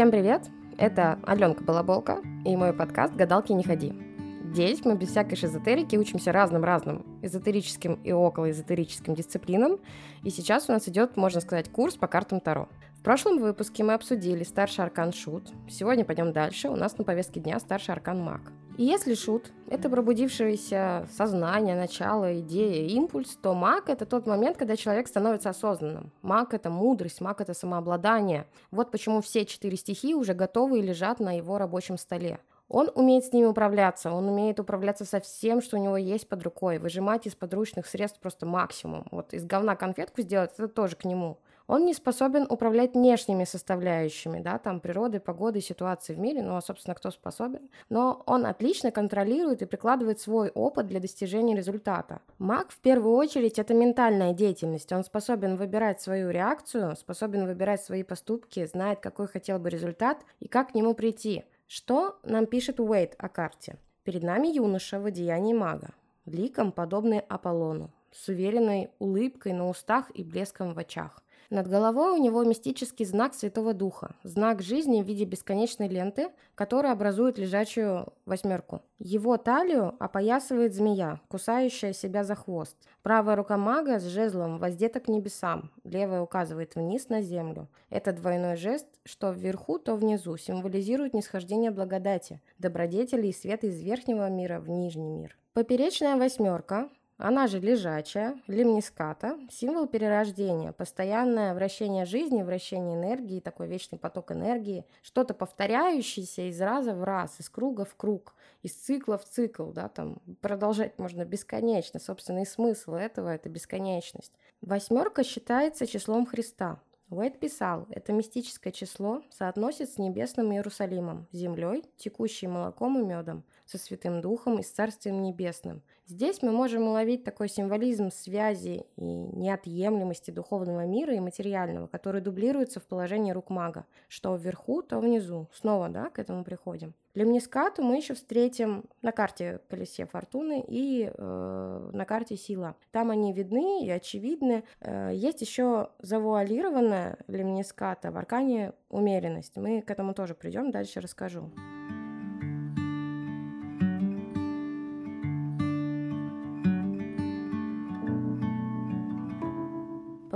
Всем привет! Это Аленка Балаболка и мой подкаст «Гадалки не ходи». Здесь мы без всякой шизотерики учимся разным-разным эзотерическим и околоэзотерическим дисциплинам. И сейчас у нас идет, можно сказать, курс по картам Таро. В прошлом выпуске мы обсудили старший аркан Шут. Сегодня пойдем дальше. У нас на повестке дня старший аркан Маг. И если Шут – это пробудившееся сознание, начало, идея, импульс, то Маг – это тот момент, когда человек становится осознанным. Маг – это мудрость, Маг – это самообладание. Вот почему все четыре стихии уже готовы и лежат на его рабочем столе. Он умеет с ними управляться, он умеет управляться со всем, что у него есть под рукой, выжимать из подручных средств просто максимум. Вот из говна конфетку сделать – это тоже к нему – он не способен управлять внешними составляющими, да, там природы, погоды, ситуации в мире, ну, а, собственно, кто способен. Но он отлично контролирует и прикладывает свой опыт для достижения результата. Маг, в первую очередь, это ментальная деятельность. Он способен выбирать свою реакцию, способен выбирать свои поступки, знает, какой хотел бы результат и как к нему прийти. Что нам пишет Уэйт о карте? Перед нами юноша в одеянии мага, ликом, подобный Аполлону, с уверенной улыбкой на устах и блеском в очах. Над головой у него мистический знак Святого Духа, знак жизни в виде бесконечной ленты, которая образует лежачую восьмерку. Его талию опоясывает змея, кусающая себя за хвост. Правая рука мага с жезлом воздета к небесам, левая указывает вниз на землю. Это двойной жест, что вверху, то внизу, символизирует нисхождение благодати, добродетели и света из верхнего мира в нижний мир. Поперечная восьмерка она же лежачая, лимниската, символ перерождения, постоянное вращение жизни, вращение энергии, такой вечный поток энергии, что-то повторяющееся из раза в раз, из круга в круг, из цикла в цикл, да, там продолжать можно бесконечно. Собственный смысл этого – это бесконечность. Восьмерка считается числом Христа. Уэйд писал, это мистическое число соотносит с небесным Иерусалимом, землей, текущей молоком и медом, со Святым Духом и с Царствием Небесным. Здесь мы можем уловить такой символизм связи и неотъемлемости духовного мира и материального, который дублируется в положении рук мага, что вверху, то внизу. Снова, да, к этому приходим. Лемнискату мы еще встретим на карте колесе фортуны и э, на карте сила. Там они видны и очевидны. Э, есть еще завуалированная лемниската в аркане умеренность. Мы к этому тоже придем, дальше расскажу.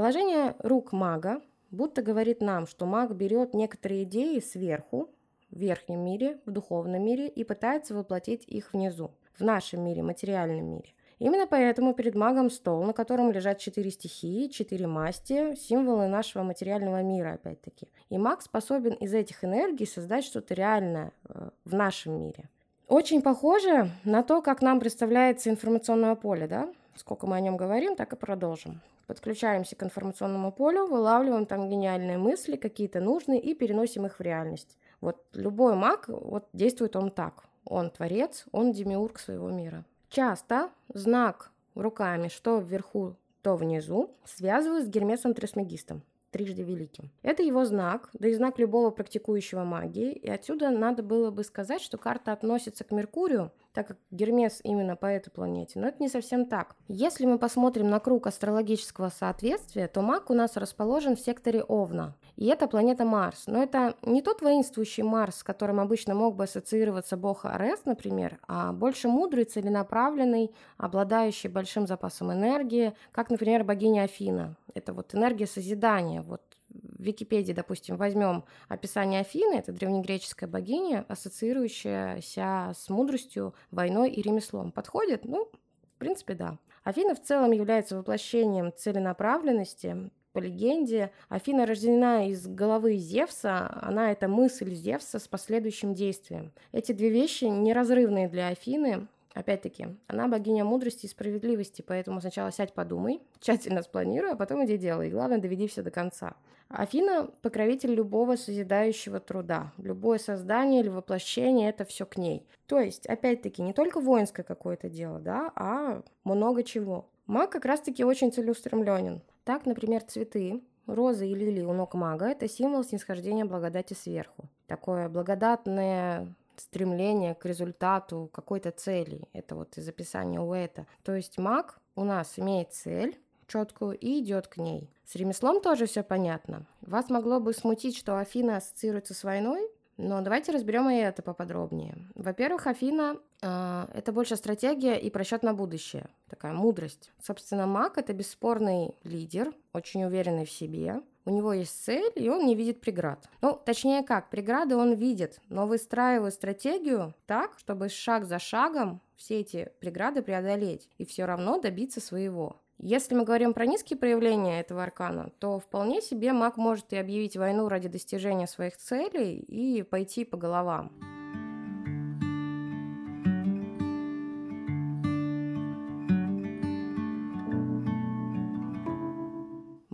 Положение рук мага будто говорит нам, что маг берет некоторые идеи сверху, в верхнем мире, в духовном мире и пытается воплотить их внизу, в нашем мире, материальном мире. Именно поэтому перед магом стол, на котором лежат четыре стихии, четыре масти, символы нашего материального мира, опять-таки. И маг способен из этих энергий создать что-то реальное э, в нашем мире. Очень похоже на то, как нам представляется информационное поле, да? Сколько мы о нем говорим, так и продолжим. Подключаемся к информационному полю, вылавливаем там гениальные мысли, какие-то нужные, и переносим их в реальность. Вот любой маг, вот действует он так. Он творец, он демиург своего мира. Часто знак руками, что вверху, то внизу, связывают с Гермесом Трисмегистом трижды великим. Это его знак, да и знак любого практикующего магии, и отсюда надо было бы сказать, что карта относится к Меркурию, так как Гермес именно по этой планете. Но это не совсем так. Если мы посмотрим на круг астрологического соответствия, то маг у нас расположен в секторе Овна. И это планета Марс. Но это не тот воинствующий Марс, с которым обычно мог бы ассоциироваться бог Арес, например, а больше мудрый, целенаправленный, обладающий большим запасом энергии, как, например, богиня Афина. Это вот энергия созидания. Вот в Википедии, допустим, возьмем описание Афины, это древнегреческая богиня, ассоциирующаяся с мудростью, войной и ремеслом. Подходит? Ну, в принципе, да. Афина в целом является воплощением целенаправленности, по легенде, Афина рождена из головы Зевса, она это мысль Зевса с последующим действием. Эти две вещи неразрывные для Афины, Опять-таки, она богиня мудрости и справедливости, поэтому сначала сядь, подумай, тщательно спланируй, а потом иди делай. И главное, доведи все до конца. Афина – покровитель любого созидающего труда. Любое создание или воплощение – это все к ней. То есть, опять-таки, не только воинское какое-то дело, да, а много чего. Маг как раз-таки очень целеустремленен. Так, например, цветы, розы и лилии у ног мага – это символ снисхождения благодати сверху. Такое благодатное стремление к результату какой-то цели. Это вот из описания Уэта. То есть маг у нас имеет цель, четкую и идет к ней. С ремеслом тоже все понятно. Вас могло бы смутить, что Афина ассоциируется с войной, но давайте разберем и это поподробнее. Во-первых, Афина э, это больше стратегия и просчет на будущее, такая мудрость. Собственно, маг это бесспорный лидер, очень уверенный в себе. У него есть цель, и он не видит преград. Ну, точнее как, преграды он видит, но выстраивает стратегию так, чтобы шаг за шагом все эти преграды преодолеть и все равно добиться своего. Если мы говорим про низкие проявления этого аркана, то вполне себе маг может и объявить войну ради достижения своих целей и пойти по головам.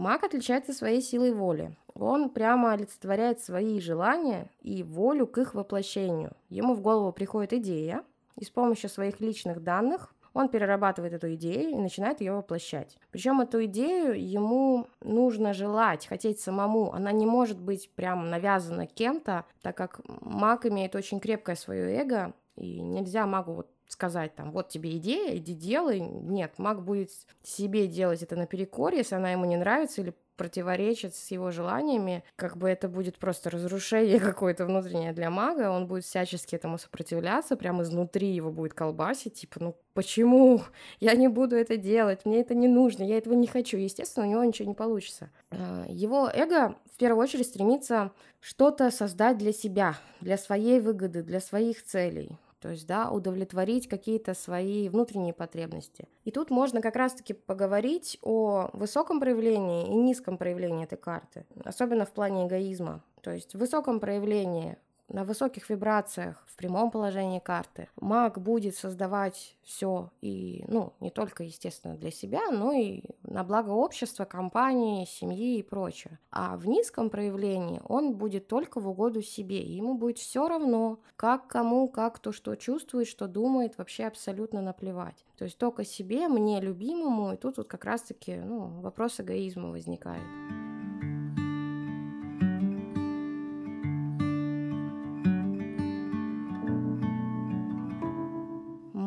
Маг отличается своей силой воли. Он прямо олицетворяет свои желания и волю к их воплощению. Ему в голову приходит идея, и с помощью своих личных данных он перерабатывает эту идею и начинает ее воплощать. Причем эту идею ему нужно желать, хотеть самому. Она не может быть прям навязана кем-то, так как маг имеет очень крепкое свое эго, и нельзя магу вот сказать там, вот тебе идея, иди делай. Нет, маг будет себе делать это наперекор, если она ему не нравится, или противоречит с его желаниями, как бы это будет просто разрушение какое-то внутреннее для мага, он будет всячески этому сопротивляться, прямо изнутри его будет колбасить, типа, ну почему я не буду это делать, мне это не нужно, я этого не хочу. Естественно, у него ничего не получится. А, его эго в первую очередь стремится что-то создать для себя, для своей выгоды, для своих целей то есть, да, удовлетворить какие-то свои внутренние потребности. И тут можно как раз-таки поговорить о высоком проявлении и низком проявлении этой карты, особенно в плане эгоизма. То есть в высоком проявлении на высоких вибрациях в прямом положении карты маг будет создавать все и, ну, не только, естественно, для себя, но и на благо общества, компании, семьи и прочее. А в низком проявлении он будет только в угоду себе, ему будет все равно, как кому, как кто что чувствует, что думает, вообще абсолютно наплевать. То есть только себе, мне любимому, и тут вот как раз-таки, ну, вопрос эгоизма возникает.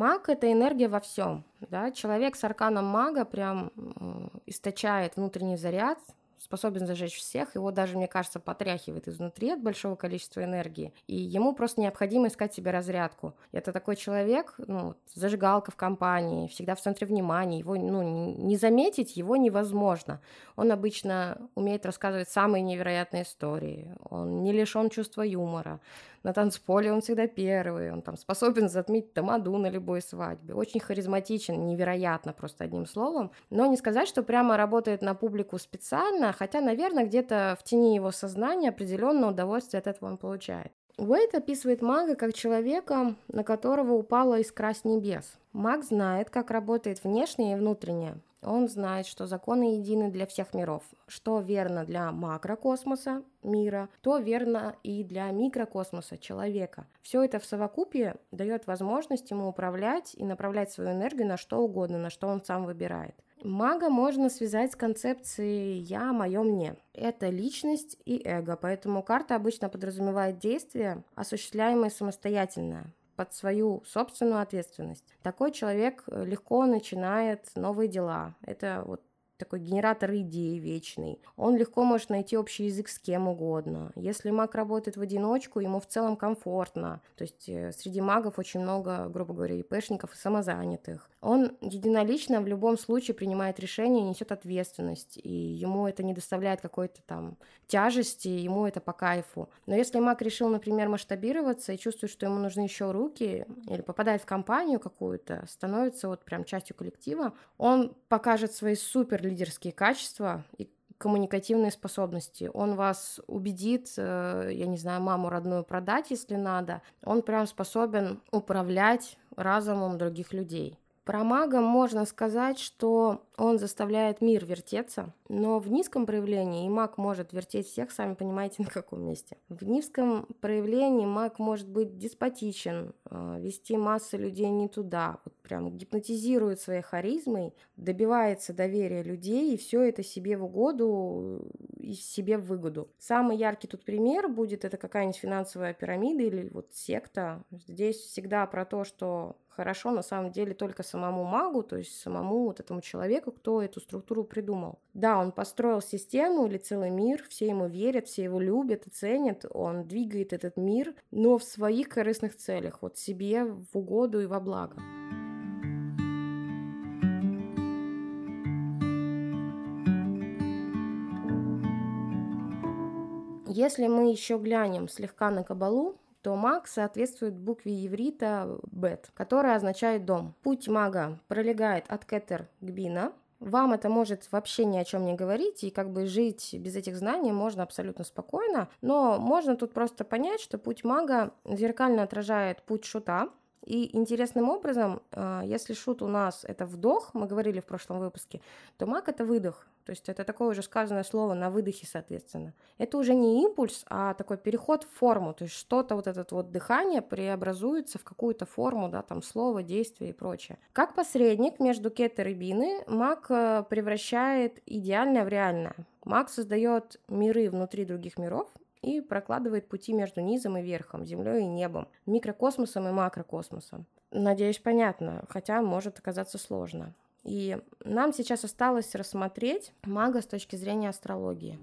Маг — это энергия во всем. Да? Человек с арканом мага прям источает внутренний заряд, способен зажечь всех, его даже, мне кажется, потряхивает изнутри от большого количества энергии, и ему просто необходимо искать себе разрядку. Это такой человек, ну, зажигалка в компании, всегда в центре внимания, его, ну, не заметить его невозможно. Он обычно умеет рассказывать самые невероятные истории, он не лишен чувства юмора, на танцполе он всегда первый, он там способен затмить тамаду на любой свадьбе, очень харизматичен, невероятно просто одним словом, но не сказать, что прямо работает на публику специально, хотя, наверное, где-то в тени его сознания определенное удовольствие от этого он получает. Уэйт описывает мага как человека, на которого упала искра с небес. Маг знает, как работает внешнее и внутреннее. Он знает, что законы едины для всех миров. Что верно для макрокосмоса, мира, то верно и для микрокосмоса, человека. Все это в совокупе дает возможность ему управлять и направлять свою энергию на что угодно, на что он сам выбирает. Мага можно связать с концепцией «я», «моё», «мне». Это личность и эго, поэтому карта обычно подразумевает действия, осуществляемые самостоятельно, под свою собственную ответственность. Такой человек легко начинает новые дела. Это вот такой генератор идей вечный. Он легко может найти общий язык с кем угодно. Если маг работает в одиночку, ему в целом комфортно. То есть э, среди магов очень много, грубо говоря, ИПшников и самозанятых. Он единолично в любом случае принимает решение, несет ответственность, и ему это не доставляет какой-то там тяжести, ему это по кайфу. Но если маг решил, например, масштабироваться и чувствует, что ему нужны еще руки, или попадает в компанию какую-то, становится вот прям частью коллектива, он покажет свои супер лидерские качества и коммуникативные способности. Он вас убедит, э, я не знаю, маму родную продать, если надо. Он прям способен управлять разумом других людей. Про мага можно сказать, что он заставляет мир вертеться, но в низком проявлении и маг может вертеть всех, сами понимаете, на каком месте. В низком проявлении маг может быть деспотичен, э, вести массы людей не туда, вот прям гипнотизирует своей харизмой, добивается доверия людей и все это себе в угоду и себе в выгоду. Самый яркий тут пример будет это какая-нибудь финансовая пирамида или вот секта. Здесь всегда про то, что хорошо на самом деле только самому магу, то есть самому вот этому человеку, человеку, кто эту структуру придумал. Да, он построил систему или целый мир, все ему верят, все его любят и ценят, он двигает этот мир, но в своих корыстных целях, вот себе в угоду и во благо. Если мы еще глянем слегка на кабалу, то маг соответствует букве еврита бет, которая означает дом. Путь мага пролегает от кетер к бина, вам это может вообще ни о чем не говорить, и как бы жить без этих знаний можно абсолютно спокойно, но можно тут просто понять, что путь мага зеркально отражает путь шута, и интересным образом, а, если шут у нас это вдох, мы говорили в прошлом выпуске, то маг это выдох. То есть это такое уже сказанное слово на выдохе, соответственно. Это уже не импульс, а такой переход в форму. То есть что-то вот это вот дыхание преобразуется в какую-то форму, да, там слово, действие и прочее. Как посредник между кетер и бины, маг э, превращает идеальное в реальное. Маг создает миры внутри других миров, и прокладывает пути между низом и верхом, землей и небом, микрокосмосом и макрокосмосом. Надеюсь, понятно, хотя может оказаться сложно. И нам сейчас осталось рассмотреть мага с точки зрения астрологии.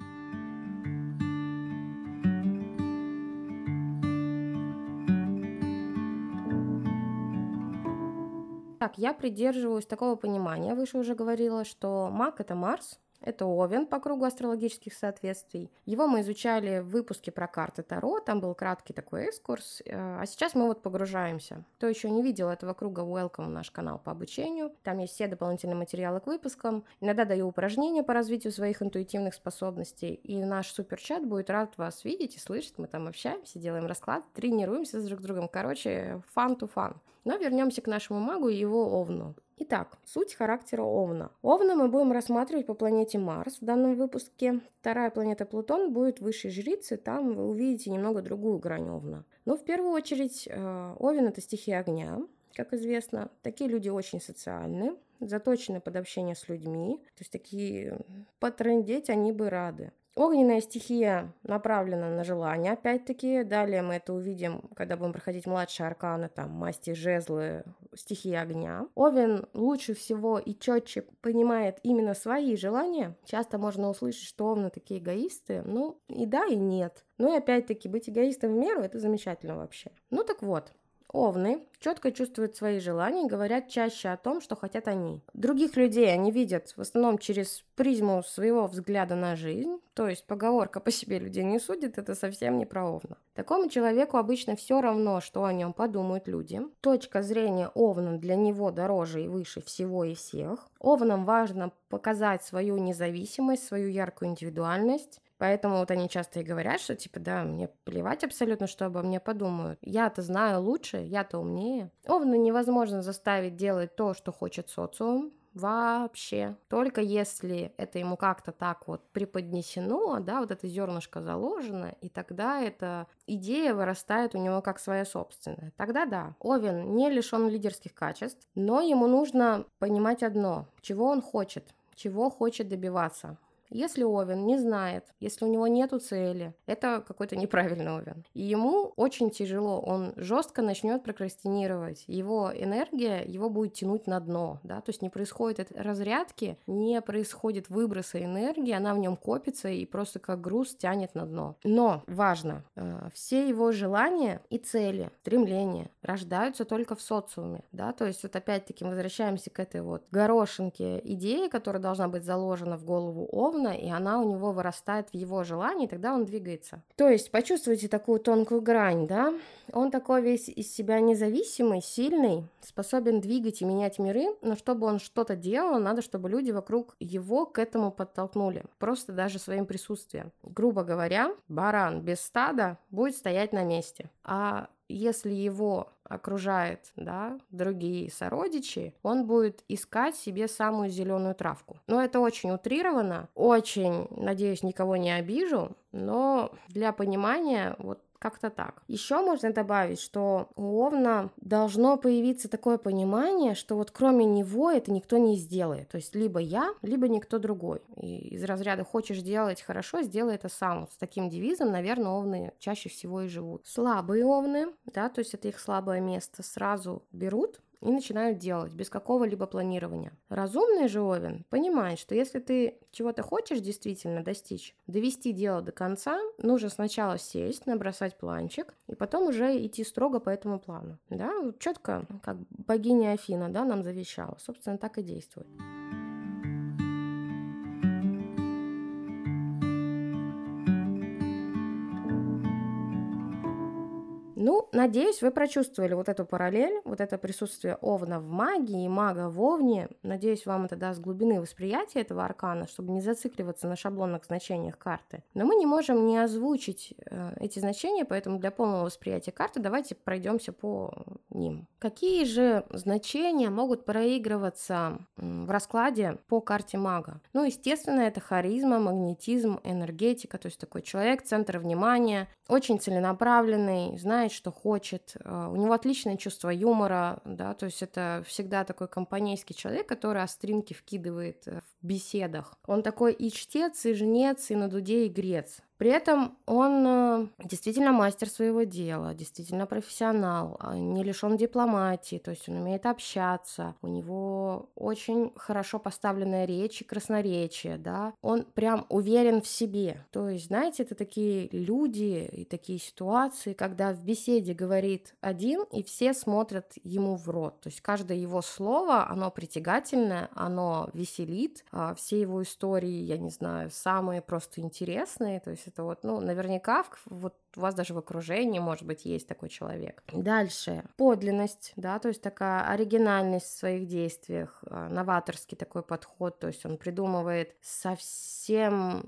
Так, я придерживаюсь такого понимания, выше уже говорила, что маг — это Марс, это Овен по кругу астрологических соответствий. Его мы изучали в выпуске про карты Таро, там был краткий такой экскурс, э, а сейчас мы вот погружаемся. Кто еще не видел этого круга, welcome в наш канал по обучению. Там есть все дополнительные материалы к выпускам. Иногда даю упражнения по развитию своих интуитивных способностей, и наш суперчат будет рад вас видеть и слышать. Мы там общаемся, делаем расклад, тренируемся с друг другом. Короче, fun to fun. Но вернемся к нашему магу и его овну. Итак, суть характера Овна. Овна мы будем рассматривать по планете Марс в данном выпуске. Вторая планета Плутон будет высшей жрицы, там вы увидите немного другую грань Овна. Но в первую очередь э, Овен это стихия огня, как известно. Такие люди очень социальны, заточены под общение с людьми, то есть такие потрындеть они бы рады. Огненная стихия направлена на желание, опять-таки. Далее мы это увидим, когда будем проходить младшие арканы, там, масти, жезлы, стихии огня. Овен лучше всего и четче понимает именно свои желания. Часто можно услышать, что овны такие эгоисты. Ну, и да, и нет. Ну и опять-таки, быть эгоистом в меру – это замечательно вообще. Ну так вот, Овны четко чувствуют свои желания и говорят чаще о том, что хотят они. Других людей они видят в основном через призму своего взгляда на жизнь, то есть поговорка «по себе людей не судит» — это совсем не про Овна. Такому человеку обычно все равно, что о нем подумают люди. Точка зрения Овна для него дороже и выше всего и всех. Овнам важно показать свою независимость, свою яркую индивидуальность, Поэтому вот они часто и говорят, что типа, да, мне плевать абсолютно, что обо мне подумают. Я-то знаю лучше, я-то умнее. Овна невозможно заставить делать то, что хочет социум, вообще. Только если это ему как-то так вот преподнесено, да, вот это зернышко заложено, и тогда эта идея вырастает у него как своя собственная. Тогда да, Овен не лишен лидерских качеств, но ему нужно понимать одно, чего он хочет, чего хочет добиваться. Если Овен не знает, если у него нету цели, это какой-то неправильный Овен. И ему очень тяжело, он жестко начнет прокрастинировать. Его энергия его будет тянуть на дно, да, то есть не происходит разрядки, не происходит выброса энергии, она в нем копится и просто как груз тянет на дно. Но важно, э, все его желания и цели, стремления рождаются только в социуме, да, то есть вот опять-таки возвращаемся к этой вот горошинке идеи, которая должна быть заложена в голову Овна, ровно, и она у него вырастает в его желании, тогда он двигается. То есть почувствуйте такую тонкую грань, да? Он такой весь из себя независимый, сильный, способен двигать и менять миры, но чтобы он что-то делал, надо, чтобы люди вокруг его к этому подтолкнули, просто даже своим присутствием. Грубо говоря, баран без стада будет стоять на месте, а если его окружает, да, другие сородичи, он будет искать себе самую зеленую травку. Но это очень утрировано, очень, надеюсь, никого не обижу, но для понимания вот как-то так. Еще можно добавить, что у Овна должно появиться такое понимание, что вот кроме него это никто не сделает. То есть либо я, либо никто другой. И из разряда хочешь делать хорошо, сделай это сам. С таким девизом, наверное, овны чаще всего и живут. Слабые овны, да, то есть это их слабое место, сразу берут и начинают делать без какого-либо планирования. Разумный же Овен понимает, что если ты чего-то хочешь действительно достичь, довести дело до конца, нужно сначала сесть, набросать планчик, и потом уже идти строго по этому плану. Да, четко, как богиня Афина, да, нам завещала. Собственно, так и действует. Ну, надеюсь, вы прочувствовали вот эту параллель, вот это присутствие Овна в магии и мага в Овне. Надеюсь, вам это даст глубины восприятия этого аркана, чтобы не зацикливаться на шаблонных значениях карты. Но мы не можем не озвучить э, эти значения, поэтому для полного восприятия карты давайте пройдемся по ним. Какие же значения могут проигрываться в раскладе по карте мага? Ну, естественно, это харизма, магнетизм, энергетика, то есть такой человек, центр внимания, очень целенаправленный, знает, знает, что хочет, э, у него отличное чувство юмора, да, то есть это всегда такой компанейский человек, который остринки вкидывает э, в беседах. Он такой и чтец, и жнец, и на дуде, и грец. При этом он э, действительно мастер своего дела, действительно профессионал, а не лишен дипломатии, то есть он умеет общаться, у него очень хорошо поставленная речь и красноречие, да, он прям уверен в себе. То есть, знаете, это такие люди и такие ситуации, когда в беседе говорит один, и все смотрят ему в рот. То есть каждое его слово, оно притягательное, оно веселит, а все его истории, я не знаю, самые просто интересные, то есть это вот, ну, наверняка вот у вас даже в окружении, может быть, есть такой человек. Дальше. Подлинность, да, то есть такая оригинальность в своих действиях, а, новаторский такой подход, то есть он придумывает совсем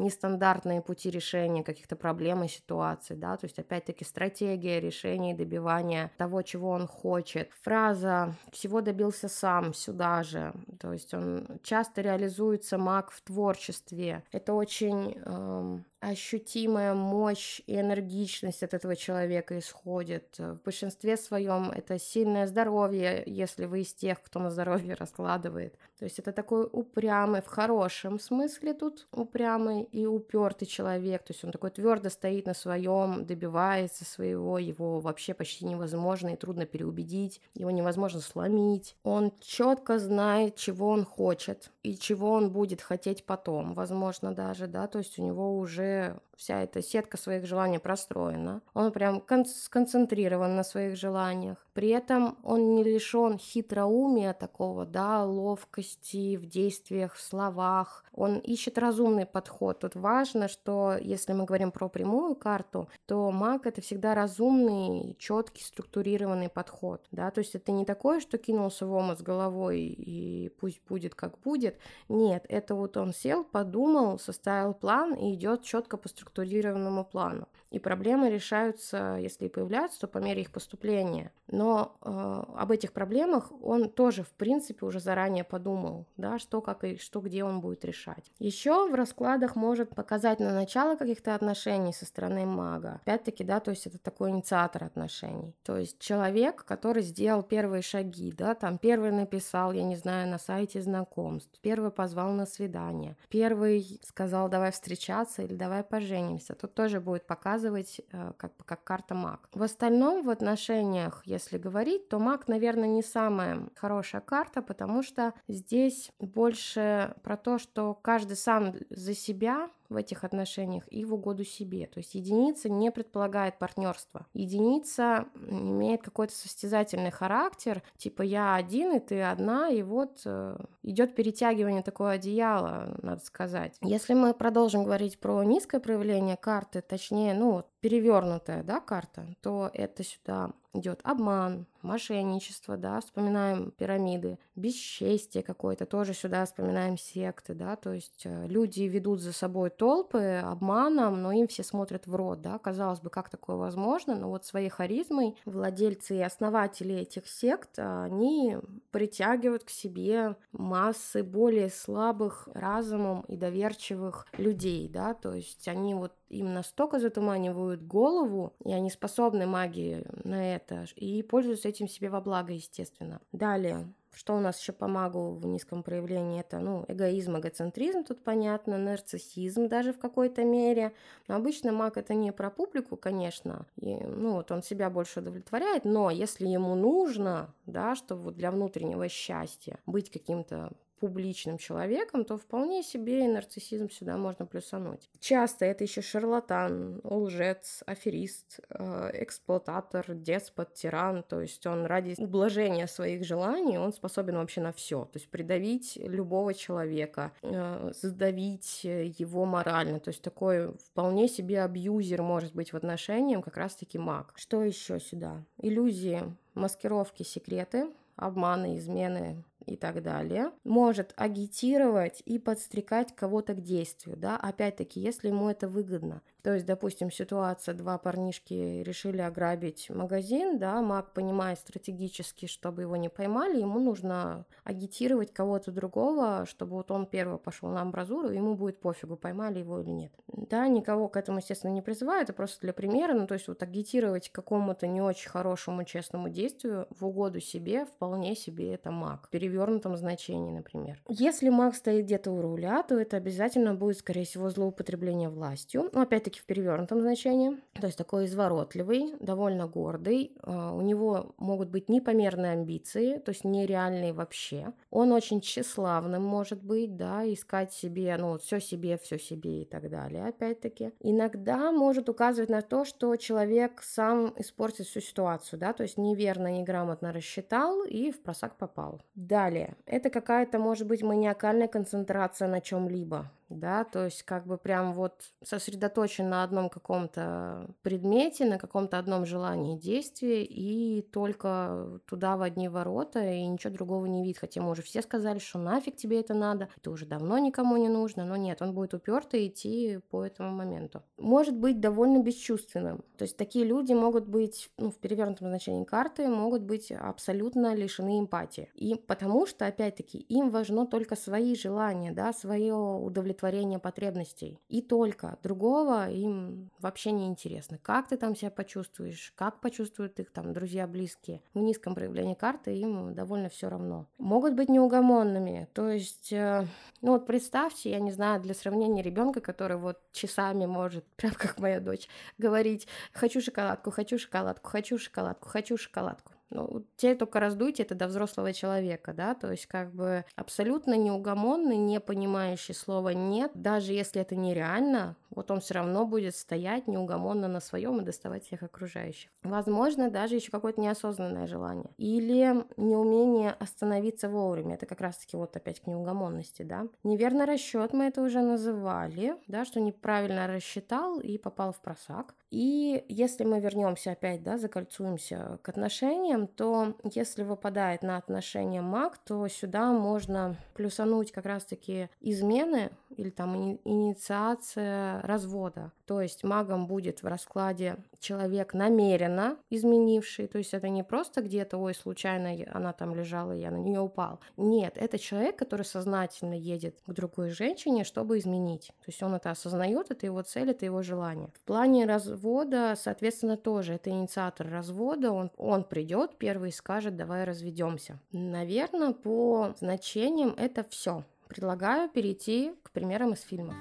нестандартные пути решения каких-то проблем и ситуаций, да, то есть опять-таки стратегия решения и добивания того, чего он хочет. Фраза «всего добился сам» сюда же, то есть он часто реализуется маг в творчестве. Это очень эм, ощутимая мощь и энергичность от этого человека исходит. В большинстве своем это сильное здоровье, если вы из тех, кто на здоровье раскладывает. То есть это такой упрямый, в хорошем смысле тут упрямый и упертый человек. То есть он такой твердо стоит на своем, добивается своего, его вообще почти невозможно и трудно переубедить, его невозможно сломить. Он четко знает, чего он хочет и чего он будет хотеть потом, возможно даже, да, то есть у него уже вся эта сетка своих желаний простроена. Он прям кон- сконцентрирован на своих желаниях. При этом он не лишен хитроумия такого, да, ловкости в действиях, в словах. Он ищет разумный подход. Тут важно, что если мы говорим про прямую карту, то маг это всегда разумный, четкий, структурированный подход, да, то есть это не такое, что кинулся в омут с головой и пусть будет как будет. Нет, это вот он сел, подумал, составил план и идет четко по структурированному плану. И проблемы решаются, если и появляются, то по мере их поступления. Но э, об этих проблемах он тоже, в принципе, уже заранее подумал, да, что, как и что, где он будет решать. Еще в раскладах может показать на начало каких-то отношений со стороны мага. Опять-таки, да, то есть это такой инициатор отношений. То есть человек, который сделал первые шаги, да, там первый написал, я не знаю, на сайте знакомств, первый позвал на свидание, первый сказал, давай встречаться или давай поженимся. Тут тоже будет показывать э, как как карта маг. В остальном в отношениях, если говорить, то маг, наверное, не самая хорошая карта, потому что здесь больше про то, что каждый сам за себя в этих отношениях и в угоду себе. То есть единица не предполагает партнерство. Единица имеет какой-то состязательный характер, типа я один и ты одна, и вот э, идет перетягивание такого одеяла, надо сказать. Если мы продолжим говорить про низкое проявление карты, точнее, ну, перевернутая, да, карта, то это сюда идет обман, мошенничество, да, вспоминаем пирамиды, бесчестие какое-то, тоже сюда вспоминаем секты, да, то есть э, люди ведут за собой толпы обманом, но им все смотрят в рот, да, казалось бы, как такое возможно, но вот своей харизмой владельцы и основатели этих сект, они притягивают к себе массы более слабых разумом и доверчивых людей, да, то есть они вот им настолько затуманивают голову, и они способны магии на это, и пользуются этим себе во благо, естественно. Далее, что у нас еще по магу в низком проявлении? Это, ну, эгоизм, эгоцентризм, тут понятно, нарциссизм даже в какой-то мере. Но обычно маг это не про публику, конечно. И, ну, вот он себя больше удовлетворяет, но если ему нужно, да, чтобы вот для внутреннего счастья быть каким-то публичным человеком, то вполне себе и нарциссизм сюда можно плюсануть. Часто это еще шарлатан, лжец, аферист, э, эксплуататор, деспот, тиран, то есть он ради ублажения своих желаний, он способен вообще на все, то есть придавить любого человека, э, задавить его морально, то есть такой вполне себе абьюзер может быть в отношениях как раз-таки маг. Что еще сюда? Иллюзии, маскировки, секреты, обманы, измены, и так далее, может агитировать и подстрекать кого-то к действию, да, опять-таки, если ему это выгодно. То есть, допустим, ситуация, два парнишки решили ограбить магазин, да, маг понимает стратегически, чтобы его не поймали, ему нужно агитировать кого-то другого, чтобы вот он первый пошел на амбразуру, ему будет пофигу, поймали его или нет. Да, никого к этому, естественно, не призываю, это просто для примера, ну, то есть вот агитировать какому-то не очень хорошему, честному действию в угоду себе, вполне себе это маг. Перевернутом значении, например. Если маг стоит где-то у руля, то это обязательно будет, скорее всего, злоупотребление властью. Но опять-таки все-таки в перевернутом значении, то есть такой изворотливый, довольно гордый. А, у него могут быть непомерные амбиции, то есть нереальные вообще. Он очень тщеславным может быть, да, искать себе, ну, все себе, все себе и так далее, опять-таки. Иногда может указывать на то, что человек сам испортит всю ситуацию, да, то есть неверно, неграмотно рассчитал и в просак попал. Далее, это какая-то, может быть, маниакальная концентрация на чем-либо, да, то есть как бы прям вот сосредоточен на одном каком-то предмете, на каком-то одном желании действия и только туда в одни ворота и ничего другого не видит, хотя мы уже все сказали, что нафиг тебе это надо, это уже давно никому не нужно, но нет, он будет уперто идти по этому моменту. Может быть довольно бесчувственным, то есть такие люди могут быть, ну, в перевернутом значении карты, могут быть абсолютно лишены эмпатии. И потому что, опять-таки, им важно только свои желания, да, свое удовлетворение удовлетворения потребностей. И только. Другого им вообще не интересно. Как ты там себя почувствуешь, как почувствуют их там друзья близкие. В низком проявлении карты им довольно все равно. Могут быть неугомонными. То есть, э, ну вот представьте, я не знаю, для сравнения ребенка, который вот часами может, прям как моя дочь, говорить «хочу шоколадку, хочу шоколадку, хочу шоколадку, хочу шоколадку». Ну, те только раздуйте это до взрослого человека, да, то есть как бы абсолютно неугомонный, не понимающий слова «нет», даже если это нереально, вот он все равно будет стоять неугомонно на своем и доставать всех окружающих. Возможно, даже еще какое-то неосознанное желание. Или неумение остановиться вовремя. Это как раз-таки вот опять к неугомонности, да. Неверный расчет мы это уже называли, да, что неправильно рассчитал и попал в просак. И если мы вернемся опять, да, закольцуемся к отношениям, то если выпадает на отношения маг, то сюда можно плюсануть как раз-таки измены или там инициация развода. То есть магом будет в раскладе человек намеренно изменивший, то есть это не просто где-то, ой, случайно она там лежала, я на нее упал. Нет, это человек, который сознательно едет к другой женщине, чтобы изменить. То есть он это осознает, это его цель, это его желание. В плане развода, соответственно, тоже это инициатор развода, он, он придет первый и скажет, давай разведемся. Наверное, по значениям это все. Предлагаю перейти к примерам из фильмов.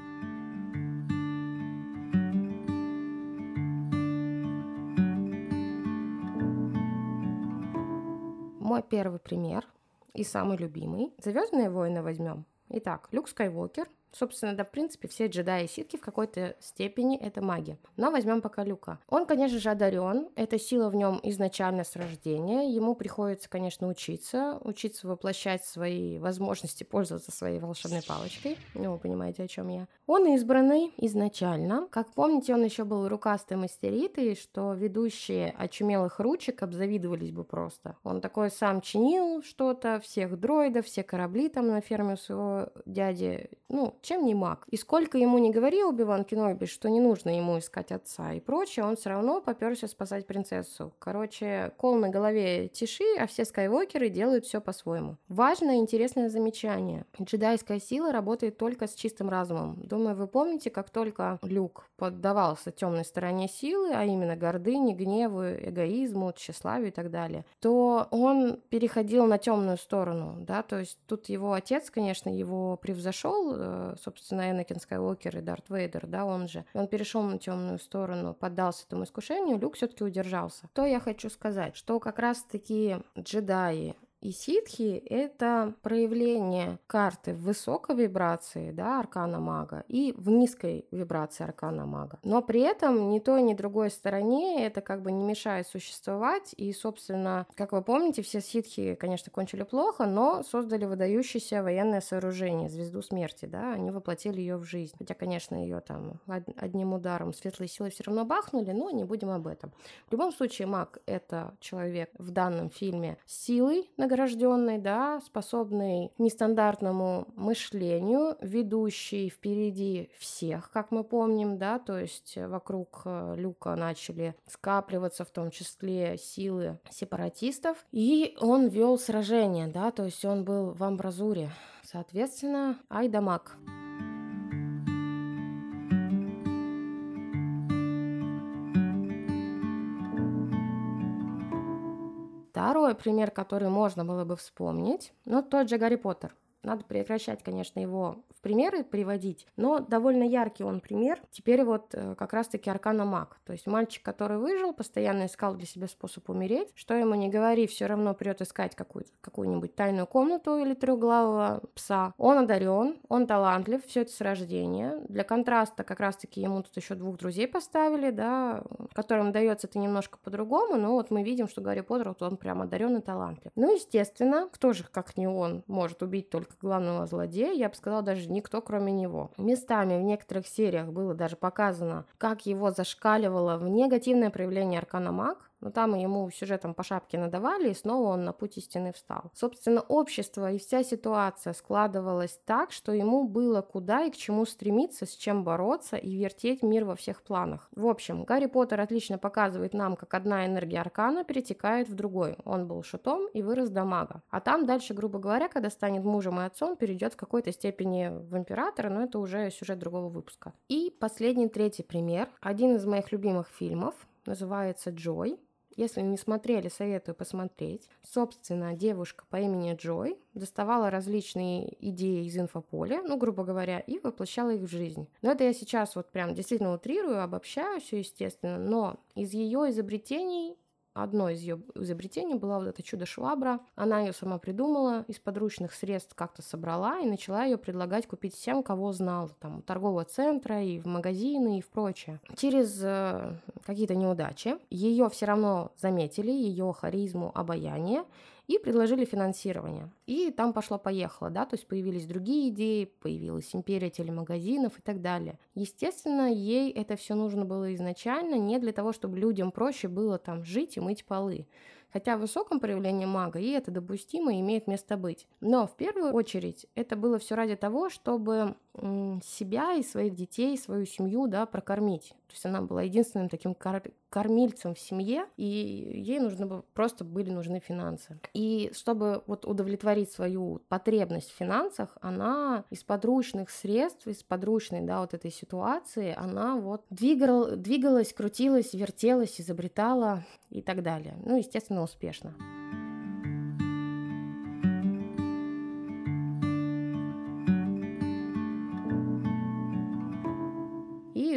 Мой первый пример и самый любимый. Звездные войны возьмем. Итак, Люк Скайуокер – Собственно, да, в принципе, все джедаи и ситки в какой-то степени это маги. Но возьмем пока Люка. Он, конечно же, одарен. Эта сила в нем изначально с рождения. Ему приходится, конечно, учиться. Учиться воплощать свои возможности, пользоваться своей волшебной палочкой. Ну, вы понимаете, о чем я. Он избранный изначально. Как помните, он еще был рукастый мастеритый, что ведущие очумелых ручек обзавидовались бы просто. Он такой сам чинил что-то, всех дроидов, все корабли там на ферме своего дяди. Ну, чем не маг. И сколько ему не говорил Убиван Кеноби, что не нужно ему искать отца и прочее, он все равно поперся спасать принцессу. Короче, кол на голове тиши, а все скайвокеры делают все по-своему. Важное и интересное замечание. Джедайская сила работает только с чистым разумом. Думаю, вы помните, как только Люк поддавался темной стороне силы, а именно гордыне, гневу, эгоизму, тщеславию и так далее, то он переходил на темную сторону, да, то есть тут его отец, конечно, его превзошел, э, собственно, Энакин Скайуокер и Дарт Вейдер, да, он же. Он перешел на темную сторону, поддался этому искушению, Люк все-таки удержался. То я хочу сказать, что как раз-таки джедаи и ситхи — это проявление карты в высокой вибрации, да, аркана мага, и в низкой вибрации аркана мага. Но при этом ни той, ни другой стороне это как бы не мешает существовать. И, собственно, как вы помните, все ситхи, конечно, кончили плохо, но создали выдающееся военное сооружение, звезду смерти, да, они воплотили ее в жизнь. Хотя, конечно, ее там одним ударом светлой силы все равно бахнули, но не будем об этом. В любом случае, маг — это человек в данном фильме с силой, на награжденный, да, способный нестандартному мышлению, ведущий впереди всех, как мы помним, да, то есть вокруг э, Люка начали скапливаться в том числе силы сепаратистов, и он вел сражение, да, то есть он был в амбразуре. Соответственно, Айдамак. Второй пример, который можно было бы вспомнить, ну, тот же Гарри Поттер. Надо прекращать, конечно, его примеры приводить, но довольно яркий он пример. Теперь вот э, как раз-таки Аркана Маг. То есть мальчик, который выжил, постоянно искал для себя способ умереть. Что ему не говори, все равно придет искать какую-то, какую-нибудь тайную комнату или трехглавого пса. Он одарен, он талантлив, все это с рождения. Для контраста как раз-таки ему тут еще двух друзей поставили, да, которым дается это немножко по-другому, но вот мы видим, что Гарри Поттер, вот он прям одарен и талантлив. Ну, естественно, кто же, как не он, может убить только главного злодея, я бы сказала, даже никто кроме него. Местами в некоторых сериях было даже показано, как его зашкаливало в негативное проявление Аркана Маг, но там ему сюжетом по шапке надавали, и снова он на путь истины встал. Собственно, общество и вся ситуация складывалась так, что ему было куда и к чему стремиться, с чем бороться и вертеть мир во всех планах. В общем, Гарри Поттер отлично показывает нам, как одна энергия Аркана перетекает в другой. Он был шутом и вырос до мага. А там дальше, грубо говоря, когда станет мужем и отцом, перейдет в какой-то степени в императора, но это уже сюжет другого выпуска. И последний, третий пример. Один из моих любимых фильмов называется «Джой». Если не смотрели, советую посмотреть. Собственно, девушка по имени Джой доставала различные идеи из инфополя, ну, грубо говоря, и воплощала их в жизнь. Но это я сейчас вот прям действительно утрирую, обобщаю все, естественно, но из ее изобретений Одно из ее изобретений была вот это чудо-швабра. Она ее сама придумала, из подручных средств как-то собрала и начала ее предлагать купить всем, кого знала, там, у торгового центра и в магазины и в прочее. Через э, какие-то неудачи ее все равно заметили, ее харизму, обаяние, и предложили финансирование. И там пошло-поехало, да, то есть появились другие идеи, появилась империя телемагазинов и так далее. Естественно, ей это все нужно было изначально не для того, чтобы людям проще было там жить и мыть полы. Хотя в высоком проявлении мага и это допустимо и имеет место быть. Но в первую очередь это было все ради того, чтобы себя и своих детей, свою семью, да, прокормить. То есть она была единственным таким кор- кормильцем в семье, и ей нужно было, просто были нужны финансы. И чтобы вот удовлетворить свою потребность в финансах, она из подручных средств, из подручной, да, вот этой ситуации, она вот двигал, двигалась, крутилась, вертелась, изобретала и так далее. Ну, естественно, успешно.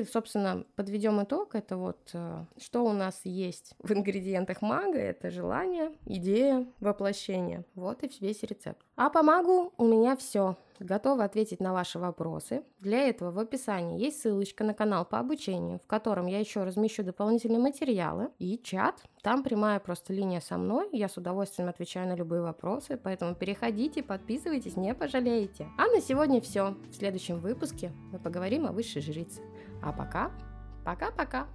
Собственно, подведем итог. Это вот э, что у нас есть в ингредиентах мага. Это желание, идея, воплощение. Вот и весь рецепт. А по магу у меня все. Готова ответить на ваши вопросы. Для этого в описании есть ссылочка на канал по обучению, в котором я еще размещу дополнительные материалы и чат. Там прямая просто линия со мной. Я с удовольствием отвечаю на любые вопросы, поэтому переходите, подписывайтесь, не пожалеете. А на сегодня все. В следующем выпуске мы поговорим о высшей жрице. А пока, пока-пока.